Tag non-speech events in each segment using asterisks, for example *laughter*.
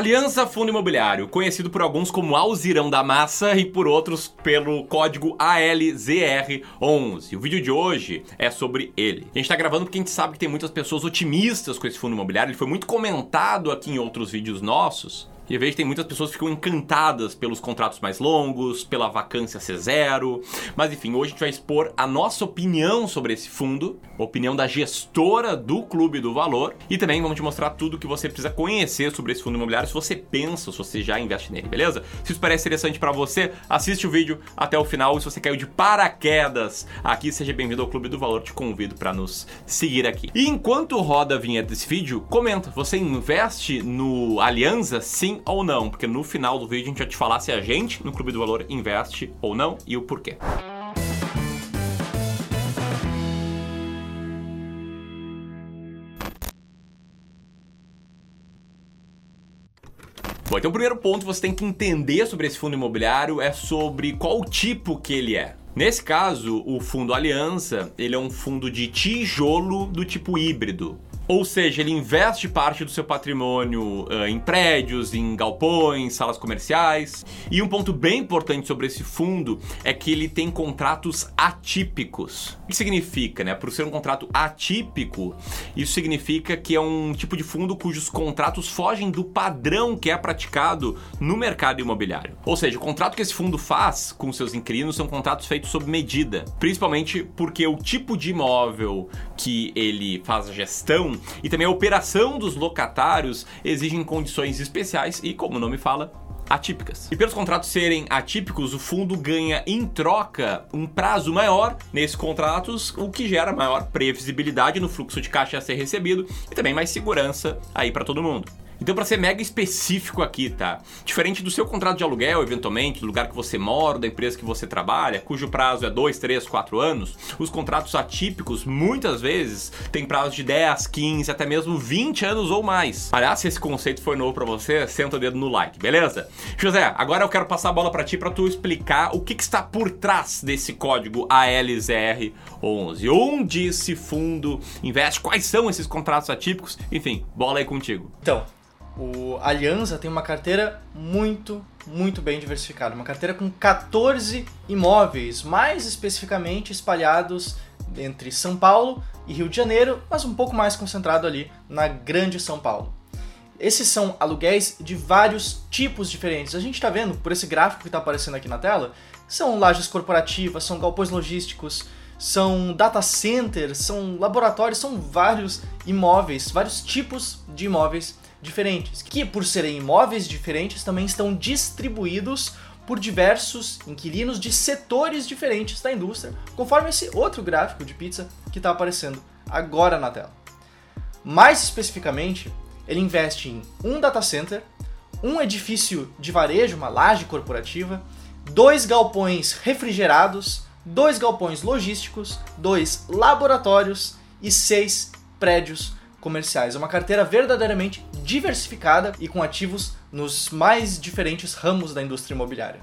Aliança Fundo Imobiliário, conhecido por alguns como Alzirão da Massa e por outros pelo código ALZR11. O vídeo de hoje é sobre ele. A gente tá gravando porque a gente sabe que tem muitas pessoas otimistas com esse fundo imobiliário, ele foi muito comentado aqui em outros vídeos nossos. E eu vejo que tem muitas pessoas que ficam encantadas pelos contratos mais longos, pela vacância ser zero. Mas enfim, hoje a gente vai expor a nossa opinião sobre esse fundo, a opinião da gestora do Clube do Valor. E também vamos te mostrar tudo que você precisa conhecer sobre esse fundo imobiliário se você pensa, se você já investe nele, beleza? Se isso parece interessante para você, assiste o vídeo até o final. E se você caiu de paraquedas aqui, seja bem-vindo ao Clube do Valor. Te convido para nos seguir aqui. E enquanto roda a vinheta desse vídeo, comenta: você investe no Aliança? Sim ou não, porque no final do vídeo a gente vai te falar se a gente no Clube do Valor investe ou não e o porquê. Bom, então o primeiro ponto que você tem que entender sobre esse fundo imobiliário é sobre qual tipo que ele é. Nesse caso, o fundo Aliança, ele é um fundo de tijolo do tipo híbrido. Ou seja, ele investe parte do seu patrimônio uh, em prédios, em galpões, salas comerciais. E um ponto bem importante sobre esse fundo é que ele tem contratos atípicos. O que significa, né? Por ser um contrato atípico, isso significa que é um tipo de fundo cujos contratos fogem do padrão que é praticado no mercado imobiliário. Ou seja, o contrato que esse fundo faz com seus inquilinos são contratos feitos sob medida, principalmente porque o tipo de imóvel que ele faz a gestão e também a operação dos locatários exigem condições especiais e, como o nome fala, atípicas. E pelos contratos serem atípicos, o fundo ganha em troca um prazo maior nesses contratos, o que gera maior previsibilidade no fluxo de caixa a ser recebido e também mais segurança aí para todo mundo. Então, para ser mega específico aqui, tá? Diferente do seu contrato de aluguel, eventualmente, do lugar que você mora, da empresa que você trabalha, cujo prazo é 2, 3, 4 anos, os contratos atípicos, muitas vezes, têm prazo de 10, 15, até mesmo 20 anos ou mais. Aliás, se esse conceito foi novo para você, senta o dedo no like, beleza? José, agora eu quero passar a bola para ti para tu explicar o que, que está por trás desse código ALZR11. Onde esse fundo investe? Quais são esses contratos atípicos? Enfim, bola aí contigo. Então, o Aliança tem uma carteira muito, muito bem diversificada. Uma carteira com 14 imóveis, mais especificamente espalhados entre São Paulo e Rio de Janeiro, mas um pouco mais concentrado ali na Grande São Paulo. Esses são aluguéis de vários tipos diferentes. A gente está vendo por esse gráfico que está aparecendo aqui na tela, são lajes corporativas, são galpões logísticos, são data centers, são laboratórios, são vários imóveis, vários tipos de imóveis diferentes, que por serem imóveis diferentes também estão distribuídos por diversos inquilinos de setores diferentes da indústria, conforme esse outro gráfico de pizza que está aparecendo agora na tela. Mais especificamente, ele investe em um data center, um edifício de varejo, uma laje corporativa, dois galpões refrigerados, dois galpões logísticos, dois laboratórios e seis prédios comerciais. É uma carteira verdadeiramente diversificada e com ativos nos mais diferentes ramos da indústria imobiliária.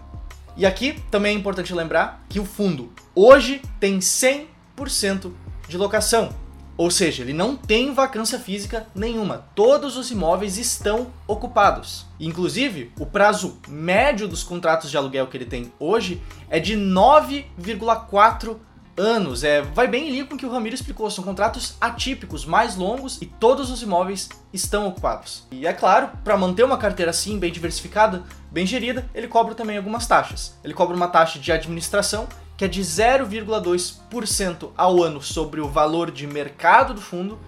E aqui também é importante lembrar que o fundo hoje tem 100% de locação, ou seja, ele não tem vacância física nenhuma. Todos os imóveis estão ocupados. Inclusive, o prazo médio dos contratos de aluguel que ele tem hoje é de 9,4 anos. É, vai bem em linha com o que o Ramiro explicou. São contratos atípicos, mais longos e todos os imóveis estão ocupados. E é claro, para manter uma carteira assim, bem diversificada, bem gerida, ele cobra também algumas taxas. Ele cobra uma taxa de administração que é de 0,2% ao ano sobre o valor de mercado do fundo,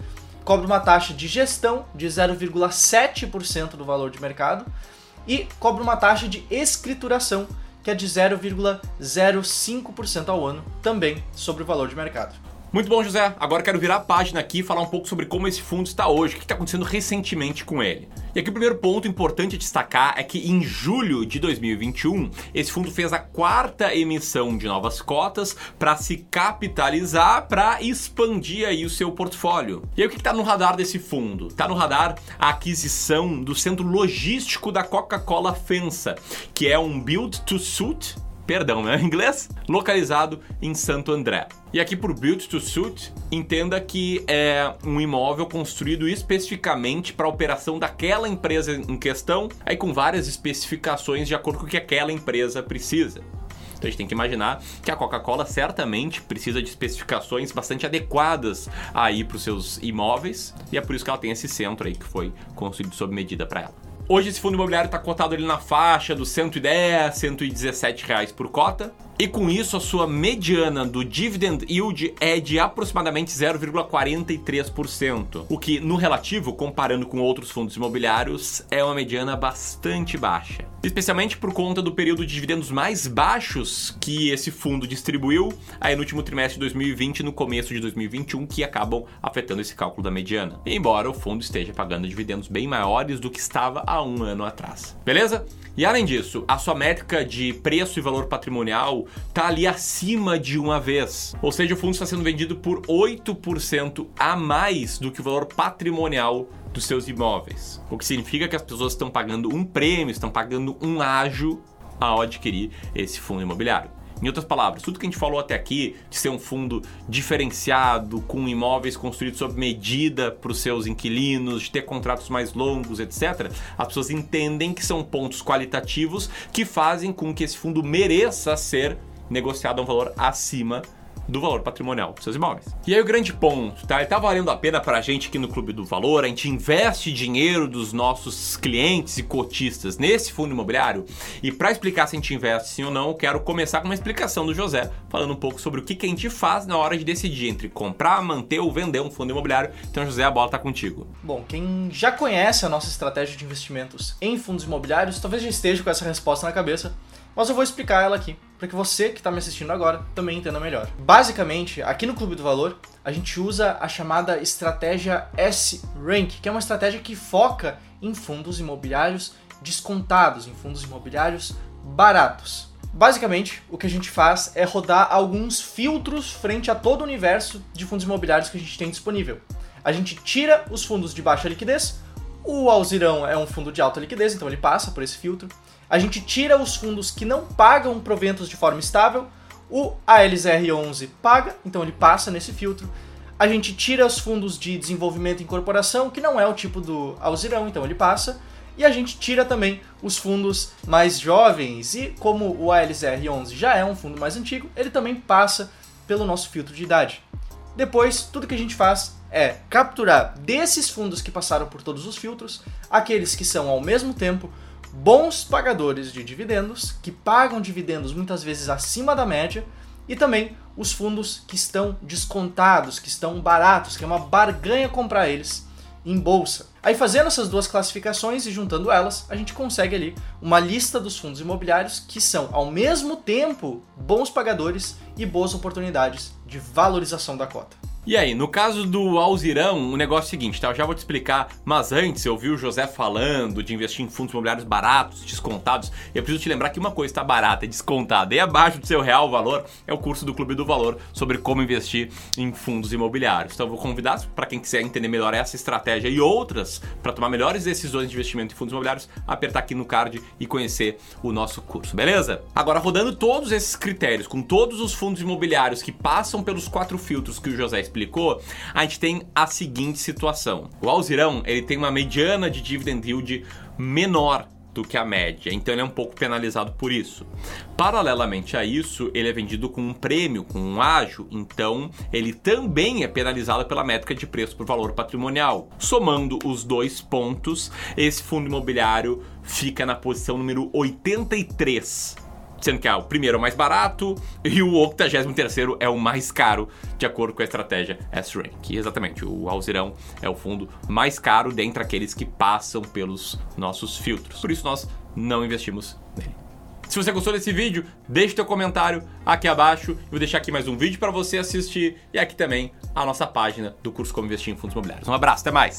cobra uma taxa de gestão de 0,7% do valor de mercado e cobra uma taxa de escrituração que é de 0,05% ao ano, também sobre o valor de mercado. Muito bom, José. Agora quero virar a página aqui e falar um pouco sobre como esse fundo está hoje, o que está acontecendo recentemente com ele. E aqui o primeiro ponto importante a destacar é que em julho de 2021, esse fundo fez a quarta emissão de novas cotas para se capitalizar, para expandir aí o seu portfólio. E aí o que está no radar desse fundo? Está no radar a aquisição do centro logístico da Coca-Cola FENSA, que é um build to suit perdão, né? Em *laughs* inglês, localizado em Santo André. E aqui por Build to Suit, entenda que é um imóvel construído especificamente para a operação daquela empresa em questão, aí com várias especificações de acordo com o que aquela empresa precisa. Então a gente tem que imaginar que a Coca-Cola certamente precisa de especificações bastante adequadas aí para os seus imóveis, e é por isso que ela tem esse centro aí que foi construído sob medida para ela. Hoje esse fundo imobiliário está cotado ali na faixa dos 110, 117 reais por cota. E com isso, a sua mediana do dividend yield é de aproximadamente 0,43%, o que, no relativo, comparando com outros fundos imobiliários, é uma mediana bastante baixa. Especialmente por conta do período de dividendos mais baixos que esse fundo distribuiu aí no último trimestre de 2020 e no começo de 2021, que acabam afetando esse cálculo da mediana. Embora o fundo esteja pagando dividendos bem maiores do que estava há um ano atrás. Beleza? E além disso, a sua métrica de preço e valor patrimonial está ali acima de uma vez. Ou seja, o fundo está sendo vendido por 8% a mais do que o valor patrimonial dos seus imóveis. O que significa que as pessoas estão pagando um prêmio, estão pagando um ágio ao adquirir esse fundo imobiliário. Em outras palavras, tudo que a gente falou até aqui, de ser um fundo diferenciado, com imóveis construídos sob medida para os seus inquilinos, de ter contratos mais longos, etc., as pessoas entendem que são pontos qualitativos que fazem com que esse fundo mereça ser negociado a um valor acima do valor patrimonial dos seus imóveis. E aí o grande ponto, tá? Tá valendo a pena pra gente aqui no Clube do Valor, a gente investe dinheiro dos nossos clientes e cotistas nesse fundo imobiliário. E para explicar se a gente investe sim ou não, eu quero começar com uma explicação do José, falando um pouco sobre o que, que a gente faz na hora de decidir entre comprar, manter ou vender um fundo imobiliário. Então, José, a bola tá contigo. Bom, quem já conhece a nossa estratégia de investimentos em fundos imobiliários, talvez já esteja com essa resposta na cabeça mas eu vou explicar ela aqui, para que você que está me assistindo agora também entenda melhor. Basicamente, aqui no Clube do Valor, a gente usa a chamada estratégia S-Rank, que é uma estratégia que foca em fundos imobiliários descontados, em fundos imobiliários baratos. Basicamente, o que a gente faz é rodar alguns filtros frente a todo o universo de fundos imobiliários que a gente tem disponível. A gente tira os fundos de baixa liquidez, o Alzirão é um fundo de alta liquidez, então ele passa por esse filtro. A gente tira os fundos que não pagam proventos de forma estável. O ALZR11 paga, então ele passa nesse filtro. A gente tira os fundos de desenvolvimento e incorporação, que não é o tipo do Alzirão, então ele passa. E a gente tira também os fundos mais jovens. E como o ALZR11 já é um fundo mais antigo, ele também passa pelo nosso filtro de idade. Depois, tudo que a gente faz é capturar desses fundos que passaram por todos os filtros, aqueles que são ao mesmo tempo bons pagadores de dividendos, que pagam dividendos muitas vezes acima da média, e também os fundos que estão descontados, que estão baratos, que é uma barganha comprar eles em bolsa. Aí fazendo essas duas classificações e juntando elas, a gente consegue ali uma lista dos fundos imobiliários que são ao mesmo tempo bons pagadores e boas oportunidades de valorização da cota. E aí, no caso do Alzirão, o negócio é o seguinte, tá? Eu já vou te explicar, mas antes eu vi o José falando de investir em fundos imobiliários baratos, descontados. Eu preciso te lembrar que uma coisa está barata, é descontada, e abaixo do seu real valor é o curso do Clube do Valor sobre como investir em fundos imobiliários. Então eu vou convidar para quem quiser entender melhor essa estratégia e outras para tomar melhores decisões de investimento em fundos imobiliários, apertar aqui no card e conhecer o nosso curso, beleza? Agora rodando todos esses critérios com todos os fundos imobiliários que passam pelos quatro filtros que o José explicou, a gente tem a seguinte situação. O Alzirão, ele tem uma mediana de dividend yield menor do que a média, então ele é um pouco penalizado por isso. Paralelamente a isso, ele é vendido com um prêmio, com um ágio, então ele também é penalizado pela métrica de preço por valor patrimonial. Somando os dois pontos, esse fundo imobiliário fica na posição número 83 sendo que ah, o primeiro é o mais barato e o 83 é o mais caro, de acordo com a estratégia S-Rank. Exatamente, o Alzirão é o fundo mais caro dentre aqueles que passam pelos nossos filtros. Por isso nós não investimos nele. Se você gostou desse vídeo, deixe teu comentário aqui abaixo. Eu vou deixar aqui mais um vídeo para você assistir e aqui também a nossa página do curso Como Investir em Fundos Imobiliários. Um abraço, até mais!